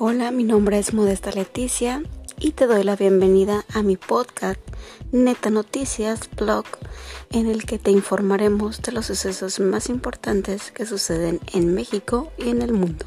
Hola, mi nombre es Modesta Leticia y te doy la bienvenida a mi podcast Neta Noticias Blog en el que te informaremos de los sucesos más importantes que suceden en México y en el mundo.